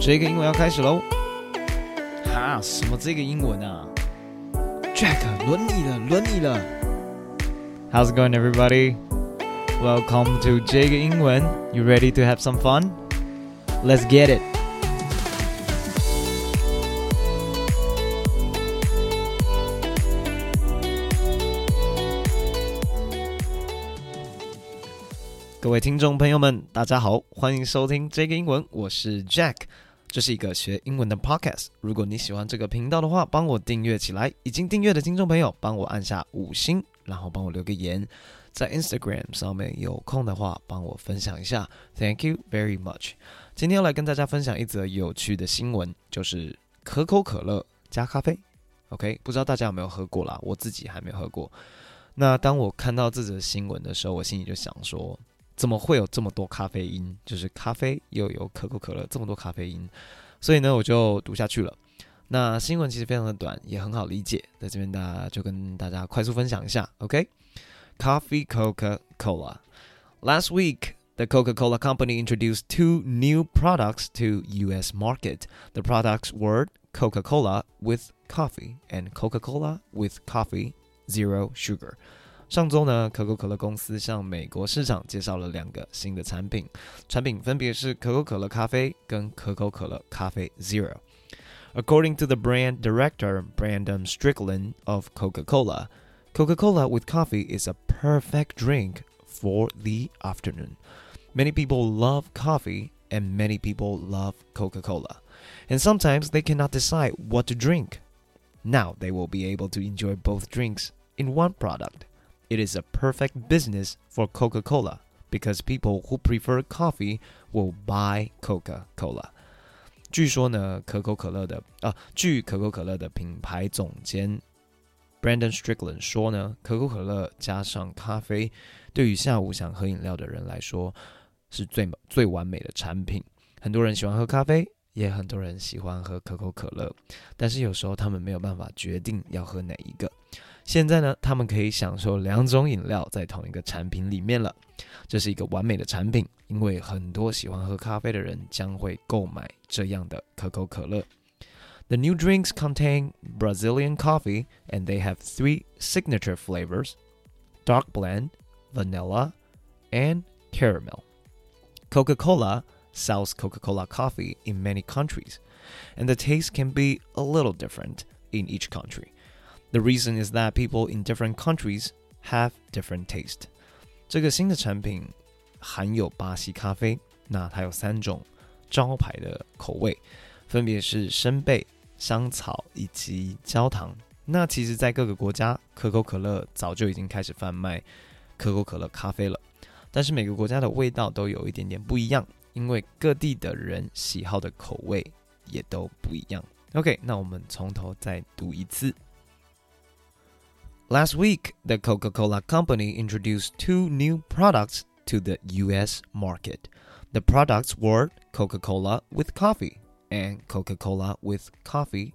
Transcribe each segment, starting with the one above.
这个英文要开始喽！哈，什么这个英文啊？Jack，轮你了，轮你了。How's it going, everybody? Welcome to 这个英文。You ready to have some fun? Let's get it. 各位听众朋友们，大家好，欢迎收听这个英文，我是 Jack。 这是一个学英文的 podcast。如果你喜欢这个频道的话，帮我订阅起来。已经订阅的听众朋友，帮我按下五星，然后帮我留个言。在 Instagram 上面有空的话，帮我分享一下。Thank you very much。今天要来跟大家分享一则有趣的新闻，就是可口可乐加咖啡。OK，不知道大家有没有喝过啦？我自己还没喝过。那当我看到这则新闻的时候，我心里就想说。怎么会有这么多咖啡因？就是咖啡又有可口可乐，这么多咖啡因，所以呢，我就读下去了。那新闻其实非常的短，也很好理解，在这边大家就跟大家快速分享一下。OK，Coffee Coca-Cola. Last week, the Coca-Cola company introduced two new products to U.S. market. The products were Coca-Cola with coffee and Coca-Cola with coffee zero sugar. 上周呢，可口可乐公司向美国市场介绍了两个新的产品，产品分别是可口可乐咖啡跟可口可乐咖啡 Zero。According to the brand director Brandon Strickland of Coca-Cola, Coca-Cola with coffee is a perfect drink for the afternoon. Many people love coffee and many people love Coca-Cola. And sometimes they cannot decide what to drink. Now they will be able to enjoy both drinks in one product. It is a perfect business for Coca Cola because people who prefer coffee will buy Coca Cola。据说呢，可口可乐的啊，据可口可乐的品牌总监 Brandon Strickland 说呢，可口可乐加上咖啡，对于下午想喝饮料的人来说，是最最完美的产品。很多人喜欢喝咖啡，也很多人喜欢喝可口可乐，但是有时候他们没有办法决定要喝哪一个。 现在呢，他们可以享受两种饮料在同一个产品里面了，这是一个完美的产品，因为很多喜欢喝咖啡的人将会购买这样的可口可乐。The new drinks contain Brazilian coffee and they have three signature flavors: dark blend, vanilla, and caramel. Coca-Cola sells Coca-Cola coffee in many countries, and the taste can be a little different in each country. The reason is that people in different countries have different taste. 这个新的产品含有巴西咖啡，那它有三种招牌的口味，分别是生贝、香草以及焦糖。那其实，在各个国家，可口可乐早就已经开始贩卖可口可乐咖啡了。但是每个国家的味道都有一点点不一样，因为各地的人喜好的口味也都不一样。OK，那我们从头再读一次。Last week, the Coca Cola Company introduced two new products to the US market. The products were Coca Cola with coffee and Coca Cola with coffee,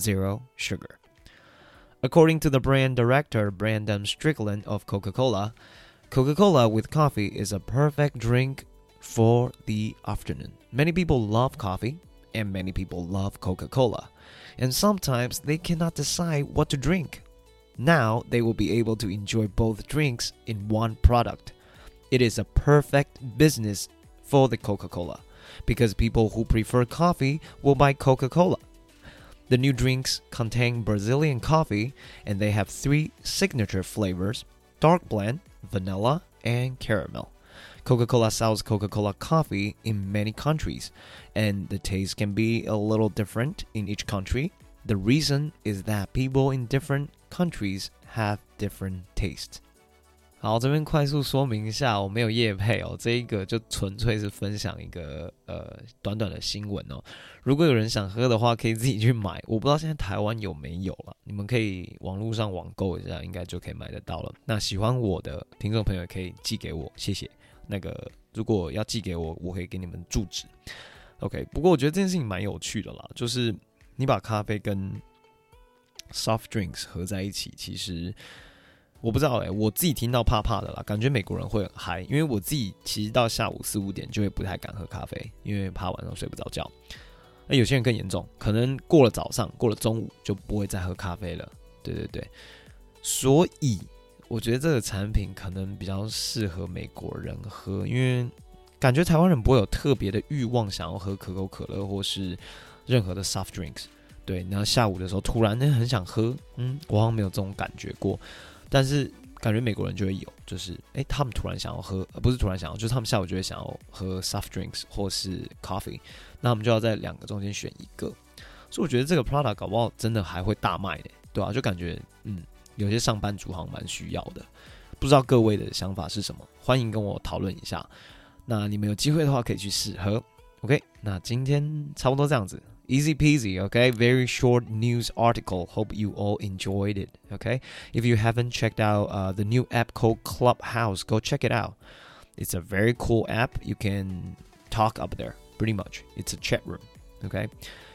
zero sugar. According to the brand director Brandon Strickland of Coca Cola, Coca Cola with coffee is a perfect drink for the afternoon. Many people love coffee and many people love Coca Cola, and sometimes they cannot decide what to drink now they will be able to enjoy both drinks in one product. It is a perfect business for the Coca Cola because people who prefer coffee will buy Coca Cola. The new drinks contain Brazilian coffee and they have three signature flavors dark blend, vanilla, and caramel. Coca Cola sells Coca Cola coffee in many countries, and the taste can be a little different in each country. The reason is that people in different countries have different tastes。好，这边快速说明一下，我没有夜配哦，这一个就纯粹是分享一个呃短短的新闻哦。如果有人想喝的话，可以自己去买。我不知道现在台湾有没有了，你们可以网络上网购一下，应该就可以买得到了。那喜欢我的听众朋友可以寄给我，谢谢。那个如果要寄给我，我可以给你们住址。OK，不过我觉得这件事情蛮有趣的啦，就是你把咖啡跟 soft drinks 合在一起，其实我不知道哎，我自己听到怕怕的啦，感觉美国人会很嗨，因为我自己其实到下午四五点就会不太敢喝咖啡，因为怕晚上睡不着觉。那有些人更严重，可能过了早上，过了中午就不会再喝咖啡了。对对对，所以我觉得这个产品可能比较适合美国人喝，因为感觉台湾人不会有特别的欲望想要喝可口可乐或是任何的 soft drinks。对，然后下午的时候突然很想喝，嗯，我好像没有这种感觉过，但是感觉美国人就会有，就是哎，他们突然想要喝，不是突然想要，就是他们下午就会想要喝 soft drinks 或是 coffee，那我们就要在两个中间选一个，所以我觉得这个 product 搞不好真的还会大卖的。对啊，就感觉嗯，有些上班族好像蛮需要的，不知道各位的想法是什么？欢迎跟我讨论一下。那你们有机会的话可以去试喝。OK，那今天差不多这样子 ，easy peasy。OK，very short news article. Hope you all enjoyed it. OK，if you haven't checked out uh the new app called Clubhouse, go check it out. It's a very cool app. You can talk up there pretty much. It's a chat room. Okay.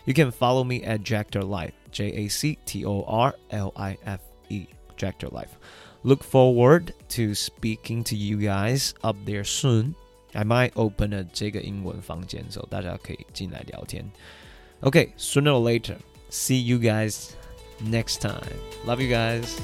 You can follow me at Jactor Life, J A C T O R L I F E, Jactor Life. Look forward to speaking to you guys up there soon. I might open a 这个英文房间，so 大家可以进来聊天。 Okay, sooner or later, see you guys next time. Love you guys.